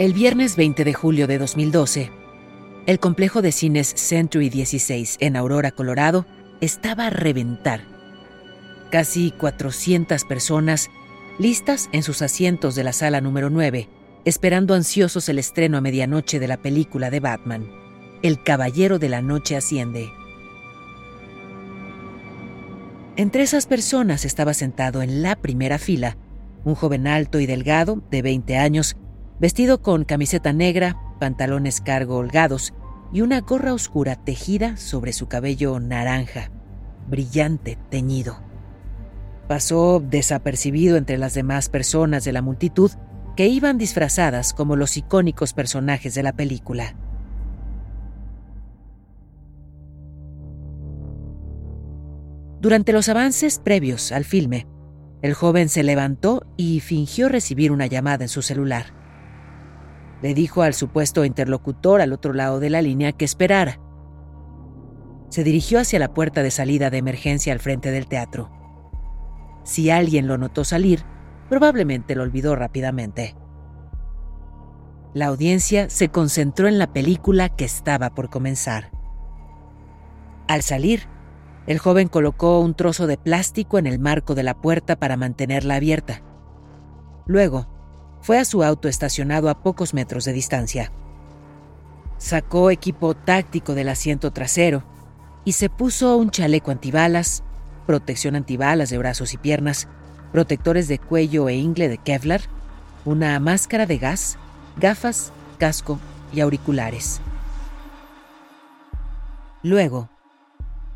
El viernes 20 de julio de 2012, el complejo de cines Century 16 en Aurora, Colorado, estaba a reventar. Casi 400 personas listas en sus asientos de la sala número 9, esperando ansiosos el estreno a medianoche de la película de Batman. El Caballero de la Noche asciende. Entre esas personas estaba sentado en la primera fila un joven alto y delgado, de 20 años, vestido con camiseta negra, pantalones cargo holgados y una gorra oscura tejida sobre su cabello naranja, brillante, teñido. Pasó desapercibido entre las demás personas de la multitud que iban disfrazadas como los icónicos personajes de la película. Durante los avances previos al filme, el joven se levantó y fingió recibir una llamada en su celular le dijo al supuesto interlocutor al otro lado de la línea que esperara. Se dirigió hacia la puerta de salida de emergencia al frente del teatro. Si alguien lo notó salir, probablemente lo olvidó rápidamente. La audiencia se concentró en la película que estaba por comenzar. Al salir, el joven colocó un trozo de plástico en el marco de la puerta para mantenerla abierta. Luego, fue a su auto estacionado a pocos metros de distancia. Sacó equipo táctico del asiento trasero y se puso un chaleco antibalas, protección antibalas de brazos y piernas, protectores de cuello e ingle de Kevlar, una máscara de gas, gafas, casco y auriculares. Luego,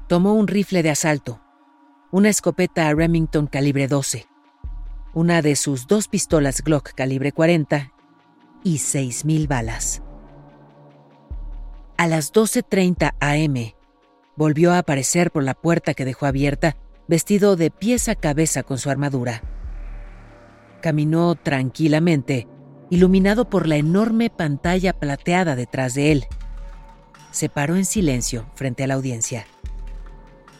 tomó un rifle de asalto, una escopeta Remington calibre 12, una de sus dos pistolas Glock calibre 40 y 6.000 balas. A las 12.30 am, volvió a aparecer por la puerta que dejó abierta, vestido de pies a cabeza con su armadura. Caminó tranquilamente, iluminado por la enorme pantalla plateada detrás de él. Se paró en silencio frente a la audiencia.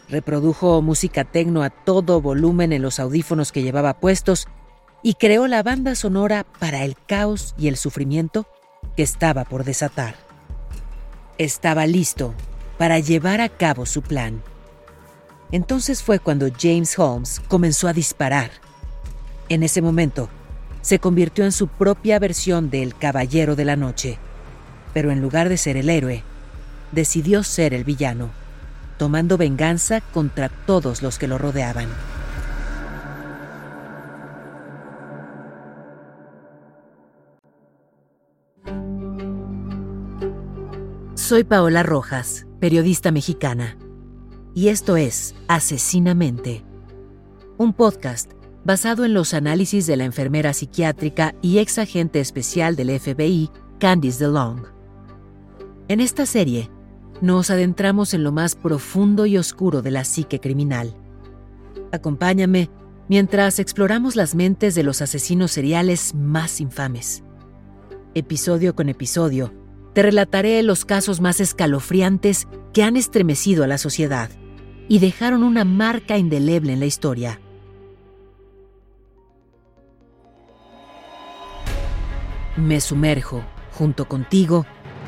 Reprodujo música tecno a todo volumen en los audífonos que llevaba puestos y creó la banda sonora para el caos y el sufrimiento que estaba por desatar. Estaba listo para llevar a cabo su plan. Entonces fue cuando James Holmes comenzó a disparar. En ese momento, se convirtió en su propia versión del Caballero de la Noche, pero en lugar de ser el héroe, decidió ser el villano tomando venganza contra todos los que lo rodeaban. Soy Paola Rojas, periodista mexicana, y esto es Asesinamente, un podcast basado en los análisis de la enfermera psiquiátrica y ex agente especial del FBI, Candice DeLong. En esta serie, nos adentramos en lo más profundo y oscuro de la psique criminal. Acompáñame mientras exploramos las mentes de los asesinos seriales más infames. Episodio con episodio, te relataré los casos más escalofriantes que han estremecido a la sociedad y dejaron una marca indeleble en la historia. Me sumerjo, junto contigo,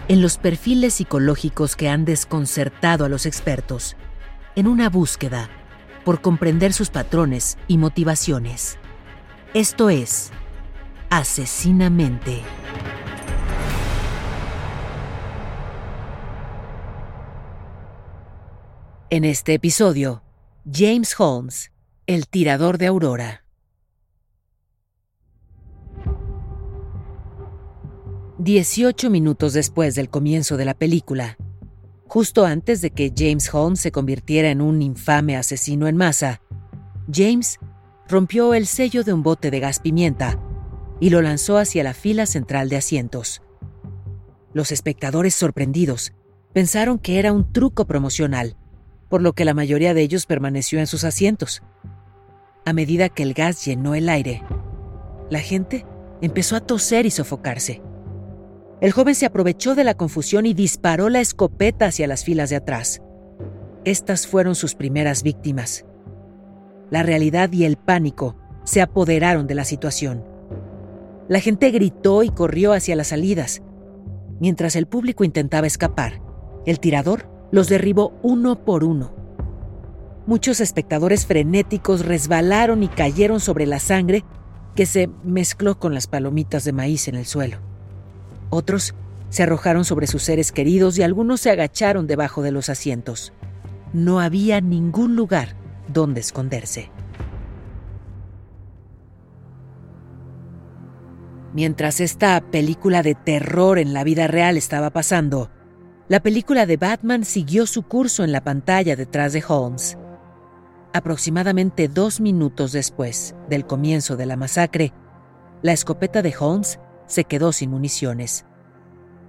en los perfiles psicológicos que han desconcertado a los expertos, en una búsqueda por comprender sus patrones y motivaciones. Esto es Asesinamente. En este episodio, James Holmes, el tirador de Aurora. 18 minutos después del comienzo de la película, Justo antes de que James Holmes se convirtiera en un infame asesino en masa, James rompió el sello de un bote de gas pimienta y lo lanzó hacia la fila central de asientos. Los espectadores sorprendidos pensaron que era un truco promocional, por lo que la mayoría de ellos permaneció en sus asientos. A medida que el gas llenó el aire, la gente empezó a toser y sofocarse. El joven se aprovechó de la confusión y disparó la escopeta hacia las filas de atrás. Estas fueron sus primeras víctimas. La realidad y el pánico se apoderaron de la situación. La gente gritó y corrió hacia las salidas. Mientras el público intentaba escapar, el tirador los derribó uno por uno. Muchos espectadores frenéticos resbalaron y cayeron sobre la sangre que se mezcló con las palomitas de maíz en el suelo. Otros se arrojaron sobre sus seres queridos y algunos se agacharon debajo de los asientos. No había ningún lugar donde esconderse. Mientras esta película de terror en la vida real estaba pasando, la película de Batman siguió su curso en la pantalla detrás de Holmes. Aproximadamente dos minutos después del comienzo de la masacre, la escopeta de Holmes se quedó sin municiones.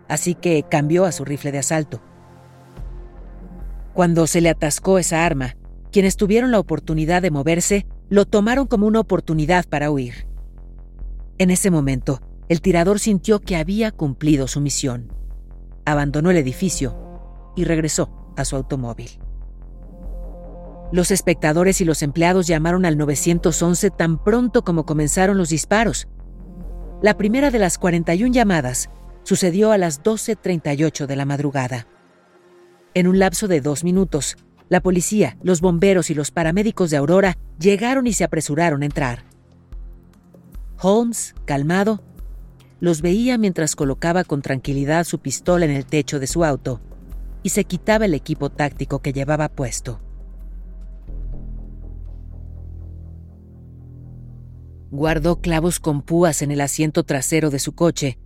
Así que cambió a su rifle de asalto. Cuando se le atascó esa arma, quienes tuvieron la oportunidad de moverse lo tomaron como una oportunidad para huir. En ese momento, el tirador sintió que había cumplido su misión. Abandonó el edificio y regresó a su automóvil. Los espectadores y los empleados llamaron al 911 tan pronto como comenzaron los disparos, la primera de las 41 llamadas sucedió a las 12.38 de la madrugada. En un lapso de dos minutos, la policía, los bomberos y los paramédicos de Aurora llegaron y se apresuraron a entrar. Holmes, calmado, los veía mientras colocaba con tranquilidad su pistola en el techo de su auto y se quitaba el equipo táctico que llevaba puesto. Guardó clavos con púas en el asiento trasero de su coche,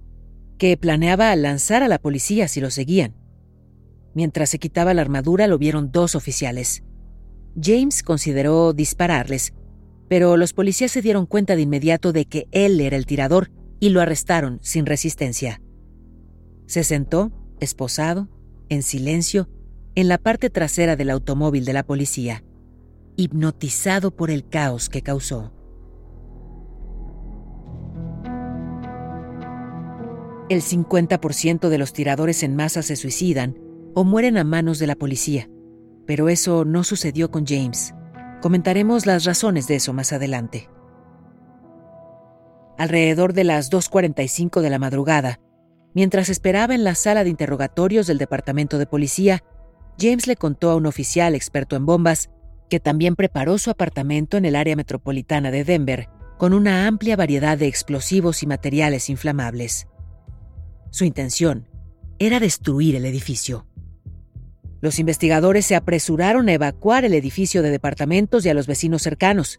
que planeaba lanzar a la policía si lo seguían. Mientras se quitaba la armadura lo vieron dos oficiales. James consideró dispararles, pero los policías se dieron cuenta de inmediato de que él era el tirador y lo arrestaron sin resistencia. Se sentó, esposado, en silencio, en la parte trasera del automóvil de la policía, hipnotizado por el caos que causó. El 50% de los tiradores en masa se suicidan o mueren a manos de la policía, pero eso no sucedió con James. Comentaremos las razones de eso más adelante. Alrededor de las 2.45 de la madrugada, mientras esperaba en la sala de interrogatorios del Departamento de Policía, James le contó a un oficial experto en bombas que también preparó su apartamento en el área metropolitana de Denver con una amplia variedad de explosivos y materiales inflamables. Su intención era destruir el edificio. Los investigadores se apresuraron a evacuar el edificio de departamentos y a los vecinos cercanos.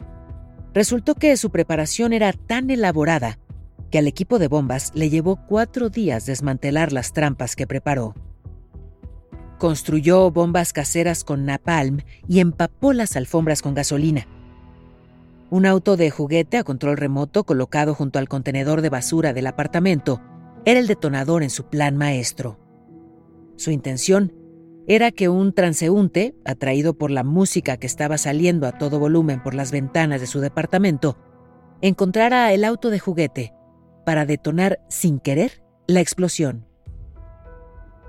Resultó que su preparación era tan elaborada que al equipo de bombas le llevó cuatro días desmantelar las trampas que preparó. Construyó bombas caseras con napalm y empapó las alfombras con gasolina. Un auto de juguete a control remoto colocado junto al contenedor de basura del apartamento era el detonador en su plan maestro. Su intención era que un transeúnte, atraído por la música que estaba saliendo a todo volumen por las ventanas de su departamento, encontrara el auto de juguete para detonar sin querer la explosión.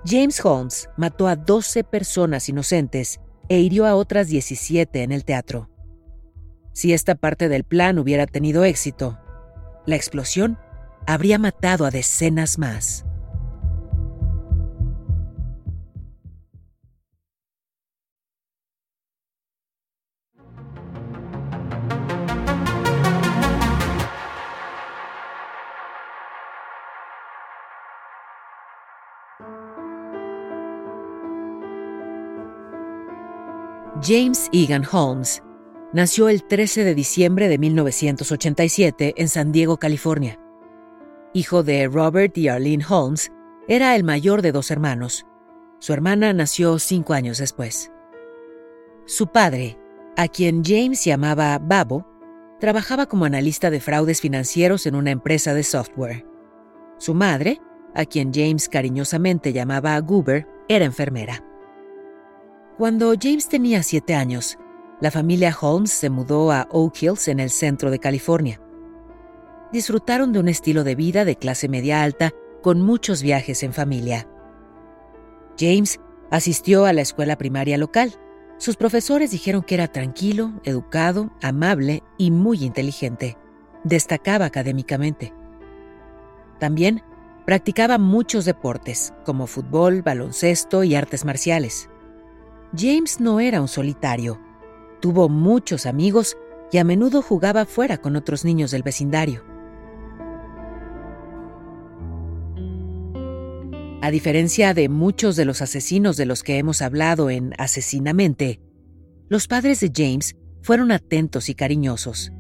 James Holmes mató a 12 personas inocentes e hirió a otras 17 en el teatro. Si esta parte del plan hubiera tenido éxito, la explosión habría matado a decenas más. James Egan Holmes nació el 13 de diciembre de 1987 en San Diego, California hijo de Robert y Arlene Holmes, era el mayor de dos hermanos. Su hermana nació cinco años después. Su padre, a quien James llamaba Babo, trabajaba como analista de fraudes financieros en una empresa de software. Su madre, a quien James cariñosamente llamaba Goober, era enfermera. Cuando James tenía siete años, la familia Holmes se mudó a Oak Hills en el centro de California. Disfrutaron de un estilo de vida de clase media alta con muchos viajes en familia. James asistió a la escuela primaria local. Sus profesores dijeron que era tranquilo, educado, amable y muy inteligente. Destacaba académicamente. También practicaba muchos deportes, como fútbol, baloncesto y artes marciales. James no era un solitario. Tuvo muchos amigos y a menudo jugaba fuera con otros niños del vecindario. A diferencia de muchos de los asesinos de los que hemos hablado en Asesinamente, los padres de James fueron atentos y cariñosos,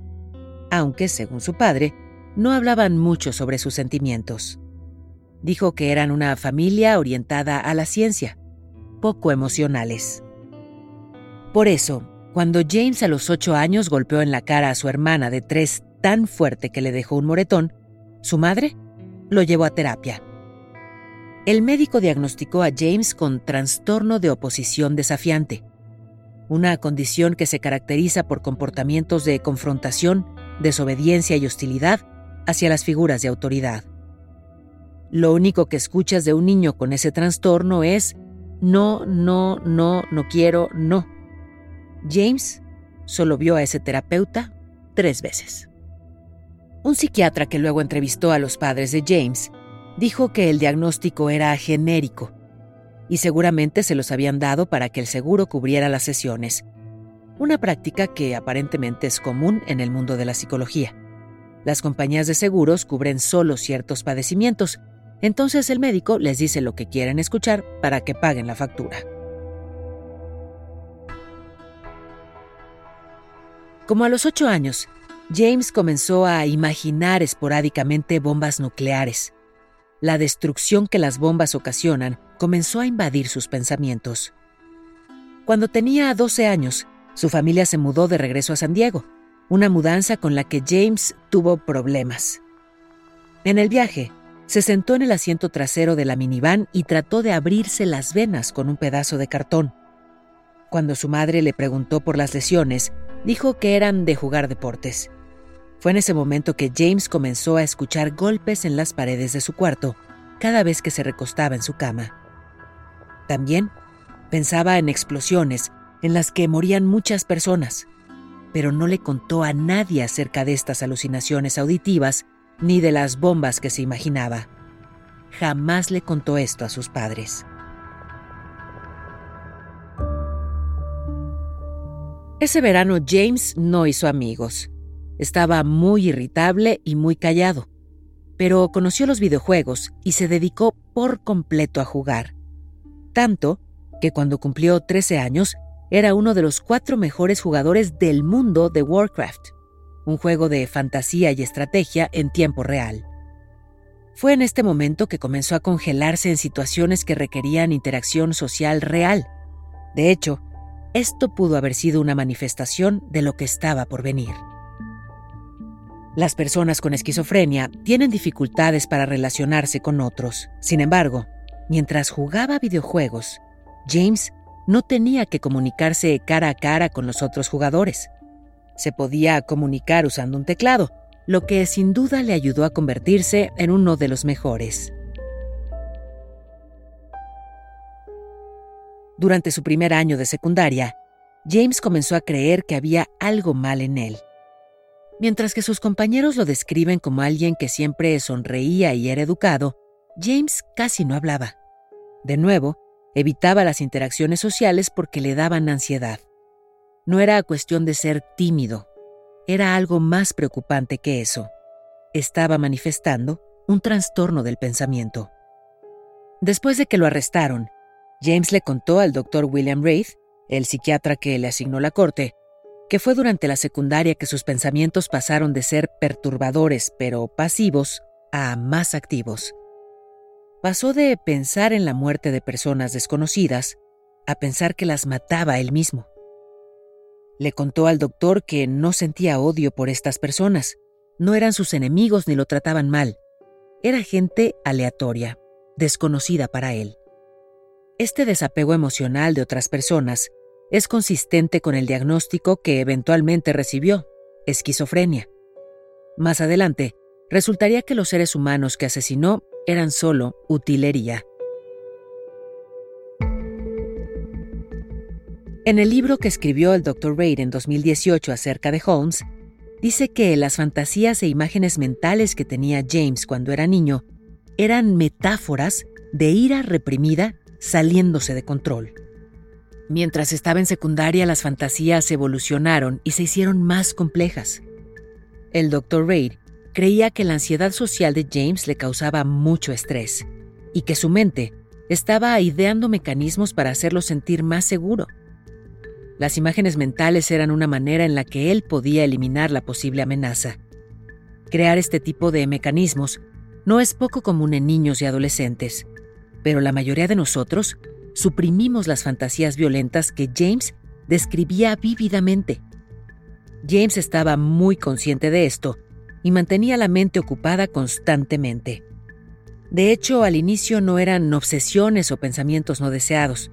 aunque, según su padre, no hablaban mucho sobre sus sentimientos. Dijo que eran una familia orientada a la ciencia, poco emocionales. Por eso, cuando James a los ocho años golpeó en la cara a su hermana de tres tan fuerte que le dejó un moretón, su madre lo llevó a terapia el médico diagnosticó a James con trastorno de oposición desafiante, una condición que se caracteriza por comportamientos de confrontación, desobediencia y hostilidad hacia las figuras de autoridad. Lo único que escuchas de un niño con ese trastorno es no, no, no, no quiero, no. James solo vio a ese terapeuta tres veces. Un psiquiatra que luego entrevistó a los padres de James dijo que el diagnóstico era genérico y seguramente se los habían dado para que el seguro cubriera las sesiones, una práctica que aparentemente es común en el mundo de la psicología. Las compañías de seguros cubren solo ciertos padecimientos, entonces el médico les dice lo que quieren escuchar para que paguen la factura. Como a los ocho años, James comenzó a imaginar esporádicamente bombas nucleares la destrucción que las bombas ocasionan comenzó a invadir sus pensamientos. Cuando tenía 12 años, su familia se mudó de regreso a San Diego, una mudanza con la que James tuvo problemas. En el viaje, se sentó en el asiento trasero de la minivan y trató de abrirse las venas con un pedazo de cartón. Cuando su madre le preguntó por las lesiones, dijo que eran de jugar deportes. Fue en ese momento que James comenzó a escuchar golpes en las paredes de su cuarto cada vez que se recostaba en su cama. También pensaba en explosiones en las que morían muchas personas, pero no le contó a nadie acerca de estas alucinaciones auditivas ni de las bombas que se imaginaba. Jamás le contó esto a sus padres. Ese verano James no hizo amigos. Estaba muy irritable y muy callado, pero conoció los videojuegos y se dedicó por completo a jugar. Tanto que cuando cumplió 13 años era uno de los cuatro mejores jugadores del mundo de Warcraft, un juego de fantasía y estrategia en tiempo real. Fue en este momento que comenzó a congelarse en situaciones que requerían interacción social real. De hecho, esto pudo haber sido una manifestación de lo que estaba por venir. Las personas con esquizofrenia tienen dificultades para relacionarse con otros. Sin embargo, mientras jugaba videojuegos, James no tenía que comunicarse cara a cara con los otros jugadores. Se podía comunicar usando un teclado, lo que sin duda le ayudó a convertirse en uno de los mejores. Durante su primer año de secundaria, James comenzó a creer que había algo mal en él. Mientras que sus compañeros lo describen como alguien que siempre sonreía y era educado, James casi no hablaba. De nuevo, evitaba las interacciones sociales porque le daban ansiedad. No era cuestión de ser tímido, era algo más preocupante que eso. Estaba manifestando un trastorno del pensamiento. Después de que lo arrestaron, James le contó al doctor William Wraith, el psiquiatra que le asignó la corte, que fue durante la secundaria que sus pensamientos pasaron de ser perturbadores pero pasivos a más activos. pasó de pensar en la muerte de personas desconocidas a pensar que las mataba él mismo. Le contó al doctor que no sentía odio por estas personas, no eran sus enemigos ni lo trataban mal, era gente aleatoria, desconocida para él. Este desapego emocional de otras personas es consistente con el diagnóstico que eventualmente recibió, esquizofrenia. Más adelante, resultaría que los seres humanos que asesinó eran solo utilería. En el libro que escribió el Dr. Reid en 2018 acerca de Holmes, dice que las fantasías e imágenes mentales que tenía James cuando era niño eran metáforas de ira reprimida saliéndose de control. Mientras estaba en secundaria, las fantasías evolucionaron y se hicieron más complejas. El Dr. Reid creía que la ansiedad social de James le causaba mucho estrés y que su mente estaba ideando mecanismos para hacerlo sentir más seguro. Las imágenes mentales eran una manera en la que él podía eliminar la posible amenaza. Crear este tipo de mecanismos no es poco común en niños y adolescentes, pero la mayoría de nosotros suprimimos las fantasías violentas que James describía vívidamente. James estaba muy consciente de esto y mantenía la mente ocupada constantemente. De hecho, al inicio no eran obsesiones o pensamientos no deseados,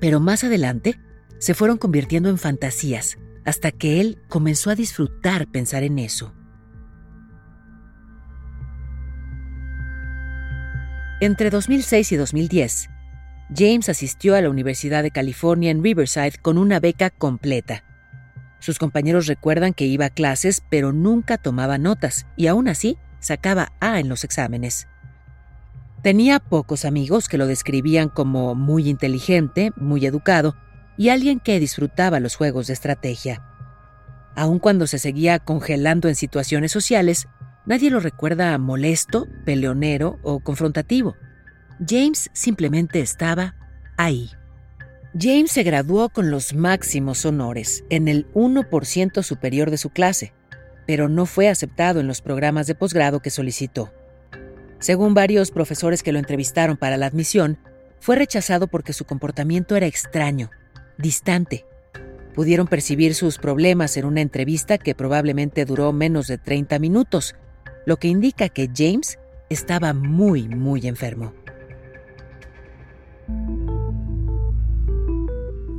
pero más adelante se fueron convirtiendo en fantasías hasta que él comenzó a disfrutar pensar en eso. Entre 2006 y 2010, James asistió a la Universidad de California en Riverside con una beca completa. Sus compañeros recuerdan que iba a clases pero nunca tomaba notas y aún así sacaba A en los exámenes. Tenía pocos amigos que lo describían como muy inteligente, muy educado y alguien que disfrutaba los juegos de estrategia. Aun cuando se seguía congelando en situaciones sociales, nadie lo recuerda molesto, peleonero o confrontativo. James simplemente estaba ahí. James se graduó con los máximos honores, en el 1% superior de su clase, pero no fue aceptado en los programas de posgrado que solicitó. Según varios profesores que lo entrevistaron para la admisión, fue rechazado porque su comportamiento era extraño, distante. Pudieron percibir sus problemas en una entrevista que probablemente duró menos de 30 minutos, lo que indica que James estaba muy, muy enfermo.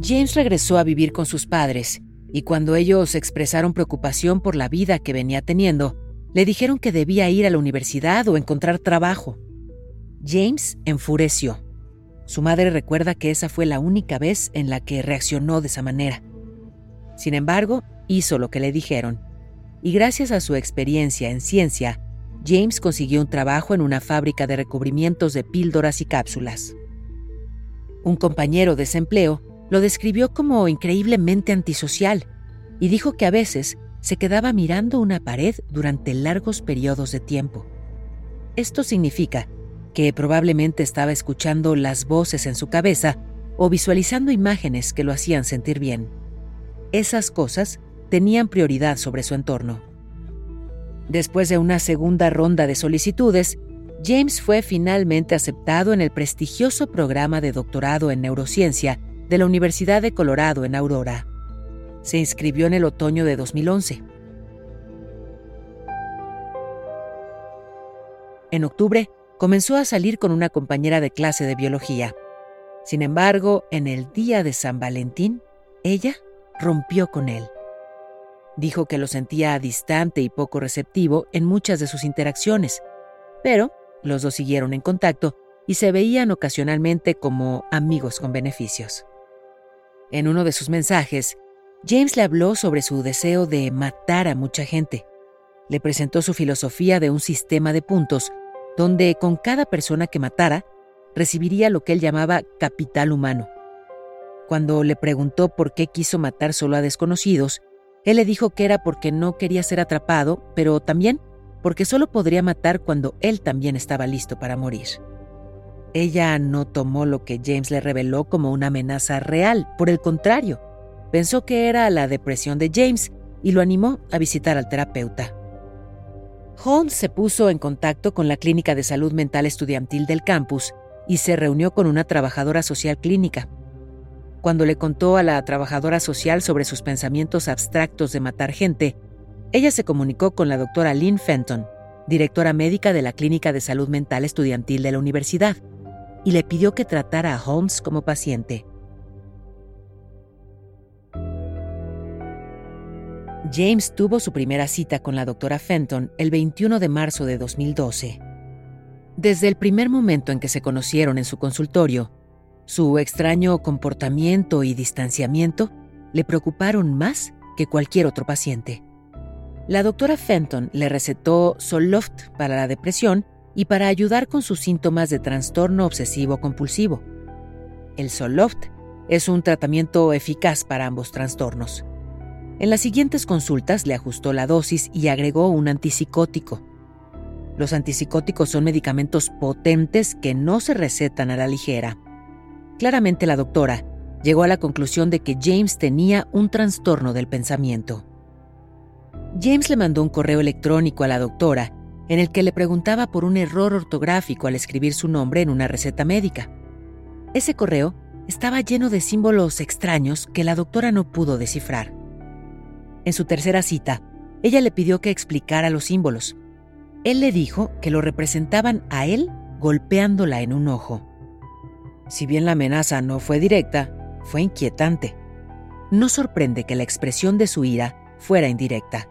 James regresó a vivir con sus padres y cuando ellos expresaron preocupación por la vida que venía teniendo, le dijeron que debía ir a la universidad o encontrar trabajo. James enfureció. Su madre recuerda que esa fue la única vez en la que reaccionó de esa manera. Sin embargo, hizo lo que le dijeron, y gracias a su experiencia en ciencia, James consiguió un trabajo en una fábrica de recubrimientos de píldoras y cápsulas. Un compañero de ese empleo lo describió como increíblemente antisocial y dijo que a veces se quedaba mirando una pared durante largos periodos de tiempo. Esto significa que probablemente estaba escuchando las voces en su cabeza o visualizando imágenes que lo hacían sentir bien. Esas cosas tenían prioridad sobre su entorno. Después de una segunda ronda de solicitudes, James fue finalmente aceptado en el prestigioso programa de doctorado en neurociencia de la Universidad de Colorado en Aurora. Se inscribió en el otoño de 2011. En octubre, comenzó a salir con una compañera de clase de biología. Sin embargo, en el día de San Valentín, ella rompió con él. Dijo que lo sentía distante y poco receptivo en muchas de sus interacciones, pero los dos siguieron en contacto y se veían ocasionalmente como amigos con beneficios. En uno de sus mensajes, James le habló sobre su deseo de matar a mucha gente. Le presentó su filosofía de un sistema de puntos, donde con cada persona que matara, recibiría lo que él llamaba capital humano. Cuando le preguntó por qué quiso matar solo a desconocidos, él le dijo que era porque no quería ser atrapado, pero también porque solo podría matar cuando él también estaba listo para morir. Ella no tomó lo que James le reveló como una amenaza real, por el contrario, pensó que era la depresión de James y lo animó a visitar al terapeuta. Holmes se puso en contacto con la Clínica de Salud Mental Estudiantil del campus y se reunió con una trabajadora social clínica. Cuando le contó a la trabajadora social sobre sus pensamientos abstractos de matar gente, ella se comunicó con la doctora Lynn Fenton, directora médica de la Clínica de Salud Mental Estudiantil de la universidad, y le pidió que tratara a Holmes como paciente. James tuvo su primera cita con la doctora Fenton el 21 de marzo de 2012. Desde el primer momento en que se conocieron en su consultorio, su extraño comportamiento y distanciamiento le preocuparon más que cualquier otro paciente. La doctora Fenton le recetó Zoloft para la depresión y para ayudar con sus síntomas de trastorno obsesivo compulsivo. El Zoloft es un tratamiento eficaz para ambos trastornos. En las siguientes consultas le ajustó la dosis y agregó un antipsicótico. Los antipsicóticos son medicamentos potentes que no se recetan a la ligera. Claramente la doctora llegó a la conclusión de que James tenía un trastorno del pensamiento. James le mandó un correo electrónico a la doctora en el que le preguntaba por un error ortográfico al escribir su nombre en una receta médica. Ese correo estaba lleno de símbolos extraños que la doctora no pudo descifrar. En su tercera cita, ella le pidió que explicara los símbolos. Él le dijo que lo representaban a él golpeándola en un ojo. Si bien la amenaza no fue directa, fue inquietante. No sorprende que la expresión de su ira fuera indirecta.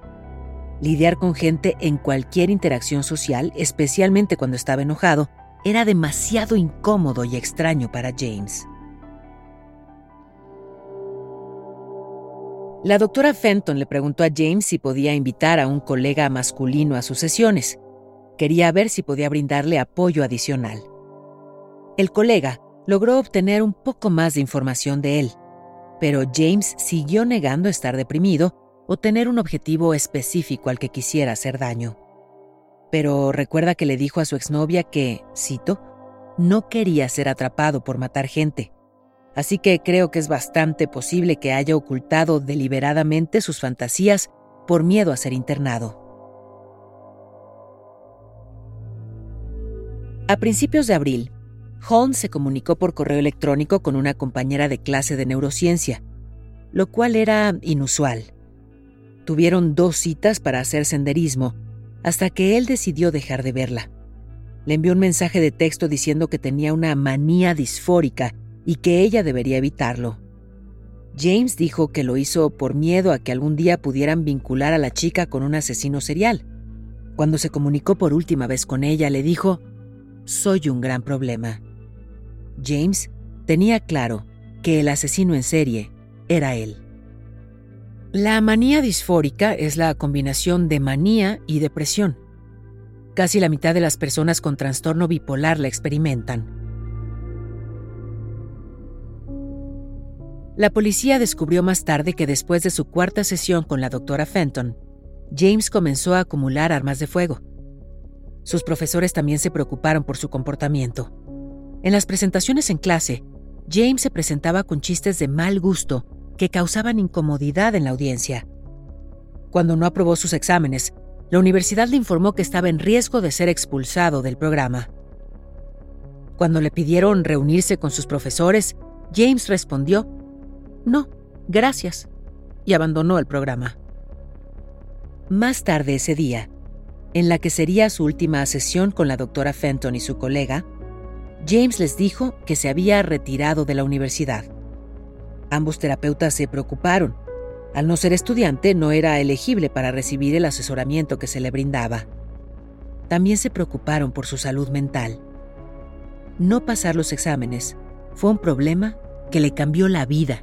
Lidiar con gente en cualquier interacción social, especialmente cuando estaba enojado, era demasiado incómodo y extraño para James. La doctora Fenton le preguntó a James si podía invitar a un colega masculino a sus sesiones. Quería ver si podía brindarle apoyo adicional. El colega logró obtener un poco más de información de él, pero James siguió negando estar deprimido o tener un objetivo específico al que quisiera hacer daño. Pero recuerda que le dijo a su exnovia que, cito, no quería ser atrapado por matar gente así que creo que es bastante posible que haya ocultado deliberadamente sus fantasías por miedo a ser internado. A principios de abril, Holmes se comunicó por correo electrónico con una compañera de clase de neurociencia, lo cual era inusual. Tuvieron dos citas para hacer senderismo, hasta que él decidió dejar de verla. Le envió un mensaje de texto diciendo que tenía una manía disfórica y que ella debería evitarlo. James dijo que lo hizo por miedo a que algún día pudieran vincular a la chica con un asesino serial. Cuando se comunicó por última vez con ella, le dijo, Soy un gran problema. James tenía claro que el asesino en serie era él. La manía disfórica es la combinación de manía y depresión. Casi la mitad de las personas con trastorno bipolar la experimentan. La policía descubrió más tarde que después de su cuarta sesión con la doctora Fenton, James comenzó a acumular armas de fuego. Sus profesores también se preocuparon por su comportamiento. En las presentaciones en clase, James se presentaba con chistes de mal gusto que causaban incomodidad en la audiencia. Cuando no aprobó sus exámenes, la universidad le informó que estaba en riesgo de ser expulsado del programa. Cuando le pidieron reunirse con sus profesores, James respondió no, gracias, y abandonó el programa. Más tarde ese día, en la que sería su última sesión con la doctora Fenton y su colega, James les dijo que se había retirado de la universidad. Ambos terapeutas se preocuparon. Al no ser estudiante, no era elegible para recibir el asesoramiento que se le brindaba. También se preocuparon por su salud mental. No pasar los exámenes fue un problema que le cambió la vida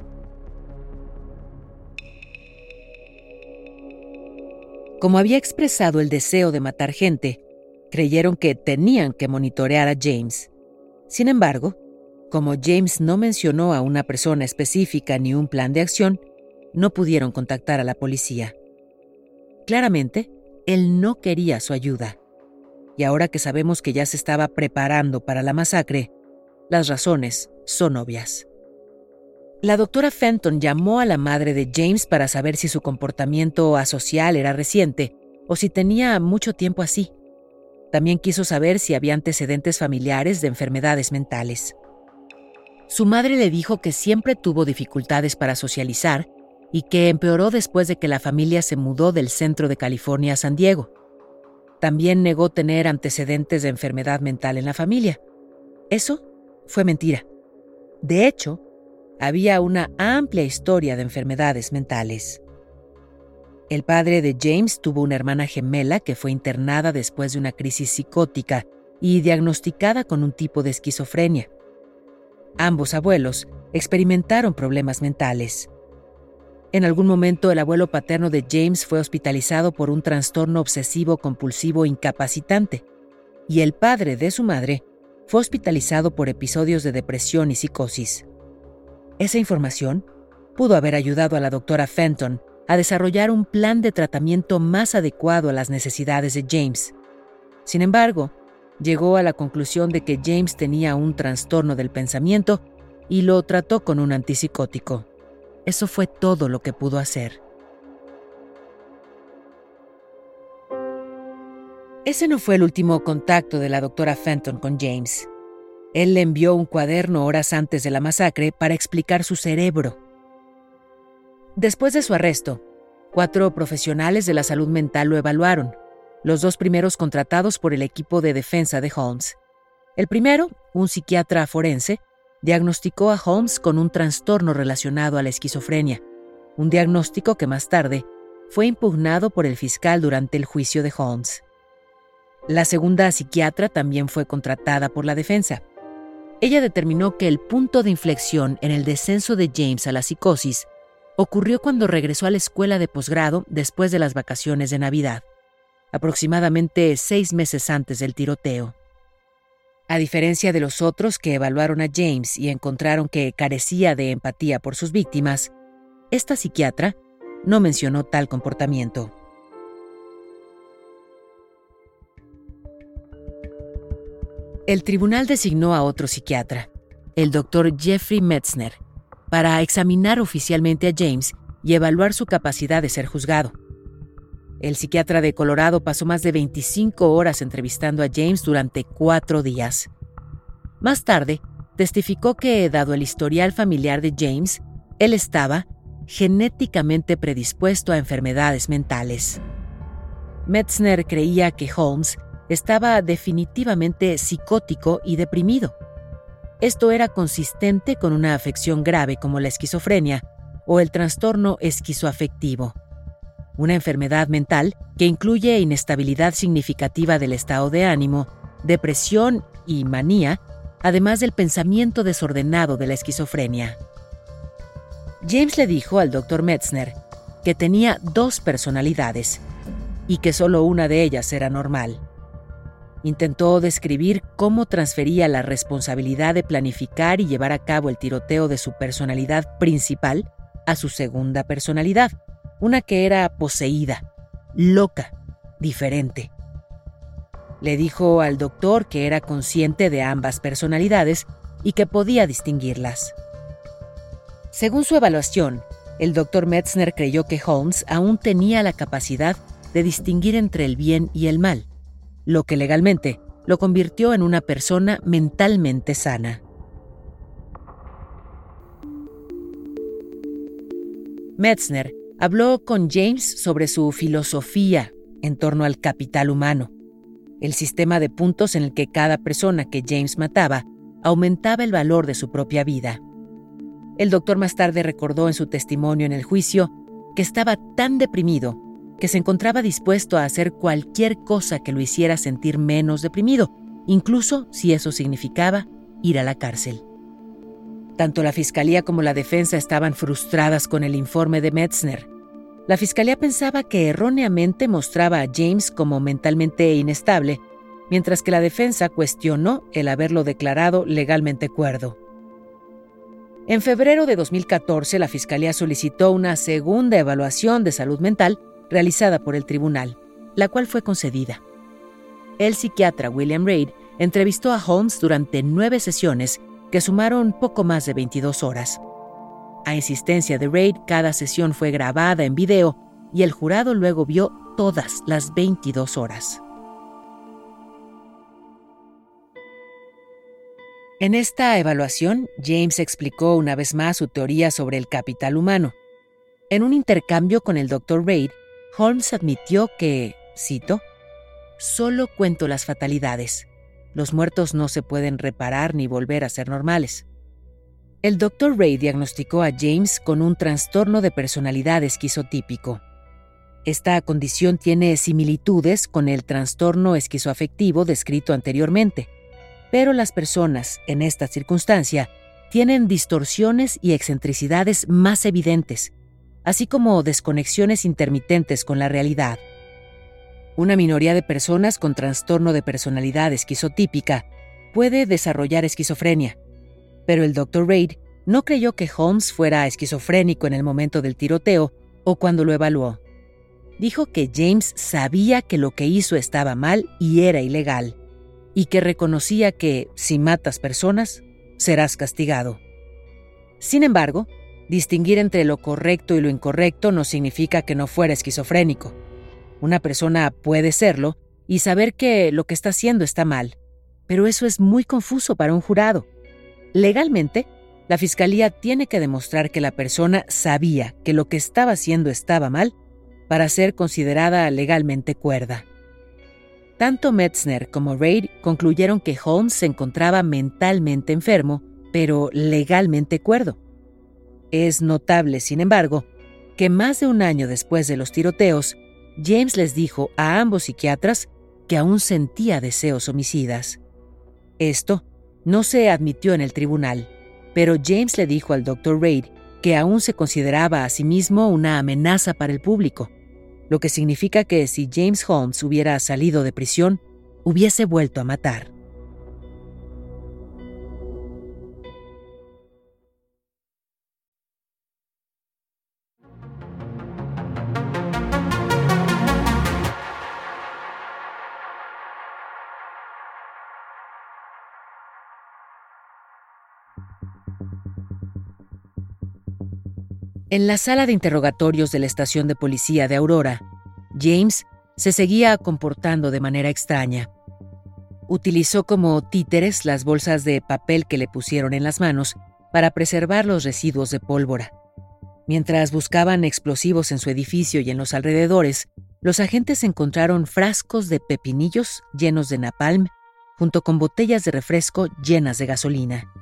Como había expresado el deseo de matar gente, creyeron que tenían que monitorear a James. Sin embargo, como James no mencionó a una persona específica ni un plan de acción, no pudieron contactar a la policía. Claramente, él no quería su ayuda. Y ahora que sabemos que ya se estaba preparando para la masacre, las razones son obvias. La doctora Fenton llamó a la madre de James para saber si su comportamiento asocial era reciente o si tenía mucho tiempo así. También quiso saber si había antecedentes familiares de enfermedades mentales. Su madre le dijo que siempre tuvo dificultades para socializar y que empeoró después de que la familia se mudó del centro de California a San Diego. También negó tener antecedentes de enfermedad mental en la familia. Eso fue mentira. De hecho, había una amplia historia de enfermedades mentales. El padre de James tuvo una hermana gemela que fue internada después de una crisis psicótica y diagnosticada con un tipo de esquizofrenia. Ambos abuelos experimentaron problemas mentales. En algún momento el abuelo paterno de James fue hospitalizado por un trastorno obsesivo compulsivo incapacitante y el padre de su madre fue hospitalizado por episodios de depresión y psicosis. Esa información pudo haber ayudado a la doctora Fenton a desarrollar un plan de tratamiento más adecuado a las necesidades de James. Sin embargo, llegó a la conclusión de que James tenía un trastorno del pensamiento y lo trató con un antipsicótico. Eso fue todo lo que pudo hacer. Ese no fue el último contacto de la doctora Fenton con James. Él le envió un cuaderno horas antes de la masacre para explicar su cerebro. Después de su arresto, cuatro profesionales de la salud mental lo evaluaron los dos primeros contratados por el equipo de defensa de Holmes. El primero, un psiquiatra forense, diagnosticó a Holmes con un trastorno relacionado a la esquizofrenia, un diagnóstico que más tarde fue impugnado por el fiscal durante el juicio de Holmes. La segunda psiquiatra también fue contratada por la defensa. Ella determinó que el punto de inflexión en el descenso de James a la psicosis ocurrió cuando regresó a la escuela de posgrado después de las vacaciones de Navidad aproximadamente seis meses antes del tiroteo. A diferencia de los otros que evaluaron a James y encontraron que carecía de empatía por sus víctimas, esta psiquiatra no mencionó tal comportamiento. El tribunal designó a otro psiquiatra, el doctor Jeffrey Metzner, para examinar oficialmente a James y evaluar su capacidad de ser juzgado. El psiquiatra de Colorado pasó más de 25 horas entrevistando a James durante cuatro días. Más tarde, testificó que, dado el historial familiar de James, él estaba genéticamente predispuesto a enfermedades mentales. Metzner creía que Holmes estaba definitivamente psicótico y deprimido. Esto era consistente con una afección grave como la esquizofrenia o el trastorno esquizoafectivo una enfermedad mental que incluye inestabilidad significativa del estado de ánimo, depresión y manía, además del pensamiento desordenado de la esquizofrenia. James le dijo al Dr. Metzner que tenía dos personalidades y que solo una de ellas era normal. Intentó describir cómo transfería la responsabilidad de planificar y llevar a cabo el tiroteo de su personalidad principal a su segunda personalidad, una que era poseída, loca, diferente. Le dijo al doctor que era consciente de ambas personalidades y que podía distinguirlas. Según su evaluación, el doctor Metzner creyó que Holmes aún tenía la capacidad de distinguir entre el bien y el mal, lo que legalmente lo convirtió en una persona mentalmente sana. Metzner habló con James sobre su filosofía en torno al capital humano, el sistema de puntos en el que cada persona que James mataba aumentaba el valor de su propia vida. El doctor más tarde recordó en su testimonio en el juicio que estaba tan deprimido que se encontraba dispuesto a hacer cualquier cosa que lo hiciera sentir menos deprimido, incluso si eso significaba ir a la cárcel. Tanto la fiscalía como la defensa estaban frustradas con el informe de Metzner. La fiscalía pensaba que erróneamente mostraba a James como mentalmente inestable, mientras que la defensa cuestionó el haberlo declarado legalmente cuerdo. En febrero de 2014, la fiscalía solicitó una segunda evaluación de salud mental realizada por el tribunal, la cual fue concedida. El psiquiatra William Reid entrevistó a Holmes durante nueve sesiones que sumaron poco más de 22 horas. A insistencia de Reid, cada sesión fue grabada en video y el jurado luego vio todas las 22 horas. En esta evaluación, James explicó una vez más su teoría sobre el capital humano. En un intercambio con el Dr. Reid, Holmes admitió que, cito, solo cuento las fatalidades. Los muertos no se pueden reparar ni volver a ser normales. El Dr. Ray diagnosticó a James con un trastorno de personalidad esquizotípico. Esta condición tiene similitudes con el trastorno esquizoafectivo descrito anteriormente, pero las personas, en esta circunstancia, tienen distorsiones y excentricidades más evidentes, así como desconexiones intermitentes con la realidad. Una minoría de personas con trastorno de personalidad esquizotípica puede desarrollar esquizofrenia, pero el Dr. Reid no creyó que Holmes fuera esquizofrénico en el momento del tiroteo o cuando lo evaluó. Dijo que James sabía que lo que hizo estaba mal y era ilegal, y que reconocía que si matas personas, serás castigado. Sin embargo, distinguir entre lo correcto y lo incorrecto no significa que no fuera esquizofrénico. Una persona puede serlo y saber que lo que está haciendo está mal, pero eso es muy confuso para un jurado. Legalmente, la fiscalía tiene que demostrar que la persona sabía que lo que estaba haciendo estaba mal para ser considerada legalmente cuerda. Tanto Metzner como Reid concluyeron que Holmes se encontraba mentalmente enfermo, pero legalmente cuerdo. Es notable, sin embargo, que más de un año después de los tiroteos, James les dijo a ambos psiquiatras que aún sentía deseos homicidas. Esto no se admitió en el tribunal, pero James le dijo al Dr. Reid que aún se consideraba a sí mismo una amenaza para el público, lo que significa que si James Holmes hubiera salido de prisión, hubiese vuelto a matar. En la sala de interrogatorios de la estación de policía de Aurora, James se seguía comportando de manera extraña. Utilizó como títeres las bolsas de papel que le pusieron en las manos para preservar los residuos de pólvora. Mientras buscaban explosivos en su edificio y en los alrededores, los agentes encontraron frascos de pepinillos llenos de napalm junto con botellas de refresco llenas de gasolina.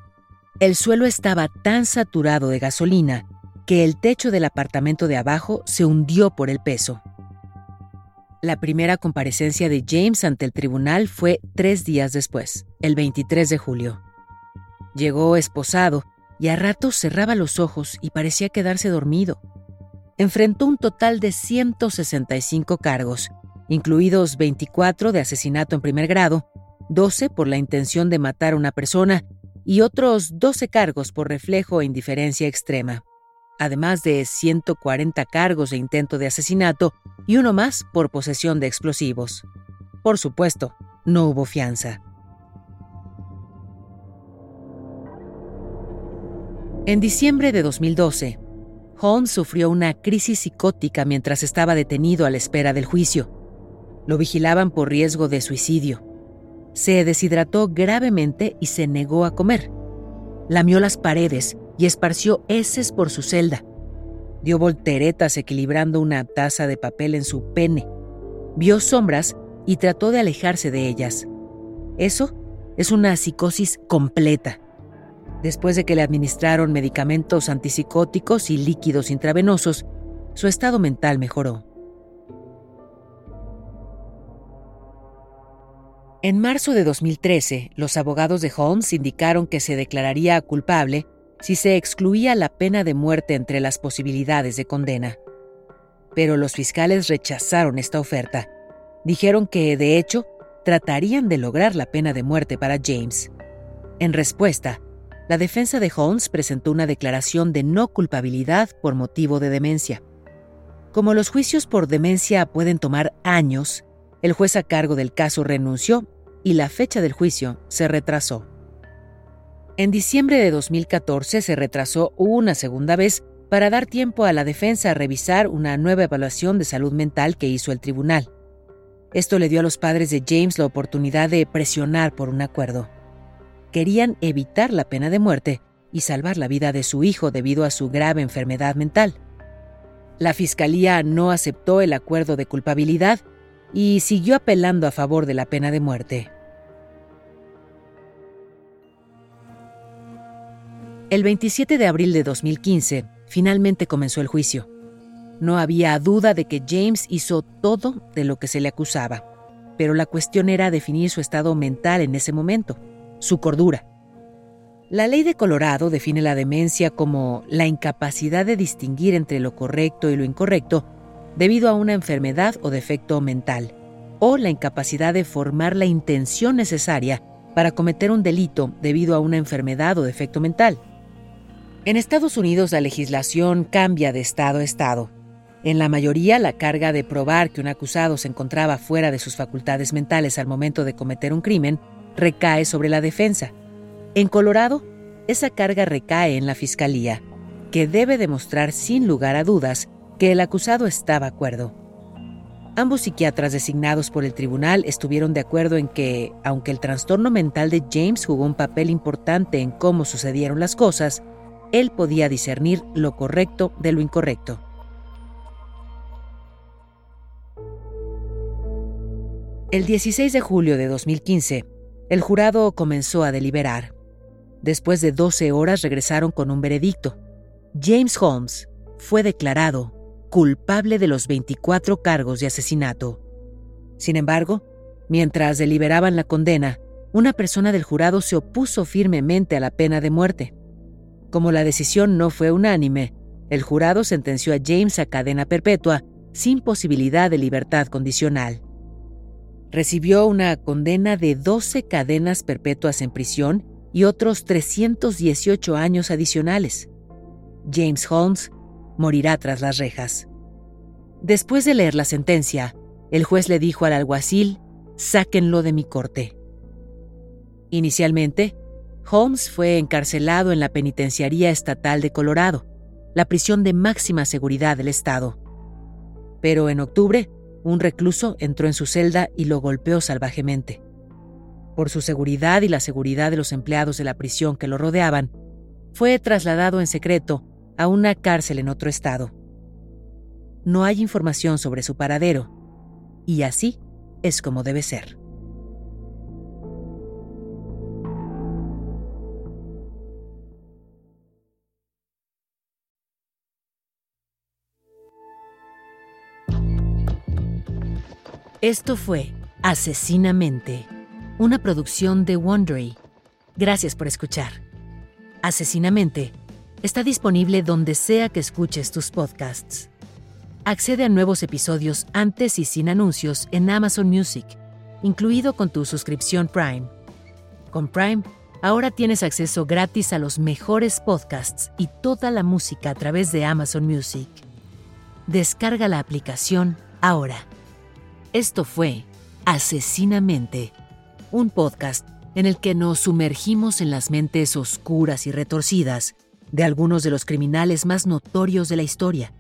El suelo estaba tan saturado de gasolina que el techo del apartamento de abajo se hundió por el peso. La primera comparecencia de James ante el tribunal fue tres días después, el 23 de julio. Llegó esposado y a ratos cerraba los ojos y parecía quedarse dormido. Enfrentó un total de 165 cargos, incluidos 24 de asesinato en primer grado, 12 por la intención de matar a una persona y otros 12 cargos por reflejo e indiferencia extrema además de 140 cargos de intento de asesinato y uno más por posesión de explosivos. Por supuesto, no hubo fianza. En diciembre de 2012, Holmes sufrió una crisis psicótica mientras estaba detenido a la espera del juicio. Lo vigilaban por riesgo de suicidio. Se deshidrató gravemente y se negó a comer. Lamió las paredes y esparció heces por su celda. Dio volteretas equilibrando una taza de papel en su pene. Vio sombras y trató de alejarse de ellas. Eso es una psicosis completa. Después de que le administraron medicamentos antipsicóticos y líquidos intravenosos, su estado mental mejoró. En marzo de 2013, los abogados de Holmes indicaron que se declararía culpable si se excluía la pena de muerte entre las posibilidades de condena. Pero los fiscales rechazaron esta oferta. Dijeron que, de hecho, tratarían de lograr la pena de muerte para James. En respuesta, la defensa de Holmes presentó una declaración de no culpabilidad por motivo de demencia. Como los juicios por demencia pueden tomar años, el juez a cargo del caso renunció y la fecha del juicio se retrasó. En diciembre de 2014 se retrasó una segunda vez para dar tiempo a la defensa a revisar una nueva evaluación de salud mental que hizo el tribunal. Esto le dio a los padres de James la oportunidad de presionar por un acuerdo. Querían evitar la pena de muerte y salvar la vida de su hijo debido a su grave enfermedad mental. La fiscalía no aceptó el acuerdo de culpabilidad y siguió apelando a favor de la pena de muerte. El 27 de abril de 2015, finalmente comenzó el juicio. No había duda de que James hizo todo de lo que se le acusaba, pero la cuestión era definir su estado mental en ese momento, su cordura. La ley de Colorado define la demencia como la incapacidad de distinguir entre lo correcto y lo incorrecto debido a una enfermedad o defecto mental, o la incapacidad de formar la intención necesaria para cometer un delito debido a una enfermedad o defecto mental. En Estados Unidos la legislación cambia de estado a estado. En la mayoría, la carga de probar que un acusado se encontraba fuera de sus facultades mentales al momento de cometer un crimen recae sobre la defensa. En Colorado, esa carga recae en la Fiscalía, que debe demostrar sin lugar a dudas que el acusado estaba acuerdo. Ambos psiquiatras designados por el tribunal estuvieron de acuerdo en que, aunque el trastorno mental de James jugó un papel importante en cómo sucedieron las cosas, él podía discernir lo correcto de lo incorrecto. El 16 de julio de 2015, el jurado comenzó a deliberar. Después de 12 horas regresaron con un veredicto. James Holmes fue declarado culpable de los 24 cargos de asesinato. Sin embargo, mientras deliberaban la condena, una persona del jurado se opuso firmemente a la pena de muerte. Como la decisión no fue unánime, el jurado sentenció a James a cadena perpetua sin posibilidad de libertad condicional. Recibió una condena de 12 cadenas perpetuas en prisión y otros 318 años adicionales. James Holmes morirá tras las rejas. Después de leer la sentencia, el juez le dijo al alguacil, sáquenlo de mi corte. Inicialmente, Holmes fue encarcelado en la Penitenciaría Estatal de Colorado, la prisión de máxima seguridad del estado. Pero en octubre, un recluso entró en su celda y lo golpeó salvajemente. Por su seguridad y la seguridad de los empleados de la prisión que lo rodeaban, fue trasladado en secreto a una cárcel en otro estado. No hay información sobre su paradero, y así es como debe ser. Esto fue Asesinamente, una producción de Wondery. Gracias por escuchar. Asesinamente está disponible donde sea que escuches tus podcasts. Accede a nuevos episodios antes y sin anuncios en Amazon Music, incluido con tu suscripción Prime. Con Prime, ahora tienes acceso gratis a los mejores podcasts y toda la música a través de Amazon Music. Descarga la aplicación ahora. Esto fue Asesinamente, un podcast en el que nos sumergimos en las mentes oscuras y retorcidas de algunos de los criminales más notorios de la historia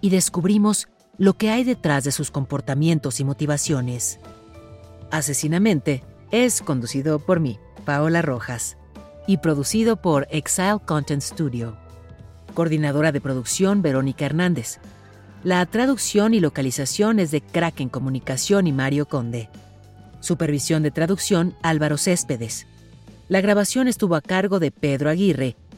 y descubrimos lo que hay detrás de sus comportamientos y motivaciones. Asesinamente es conducido por mí, Paola Rojas, y producido por Exile Content Studio. Coordinadora de producción, Verónica Hernández. La traducción y localización es de Kraken Comunicación y Mario Conde. Supervisión de traducción Álvaro Céspedes. La grabación estuvo a cargo de Pedro Aguirre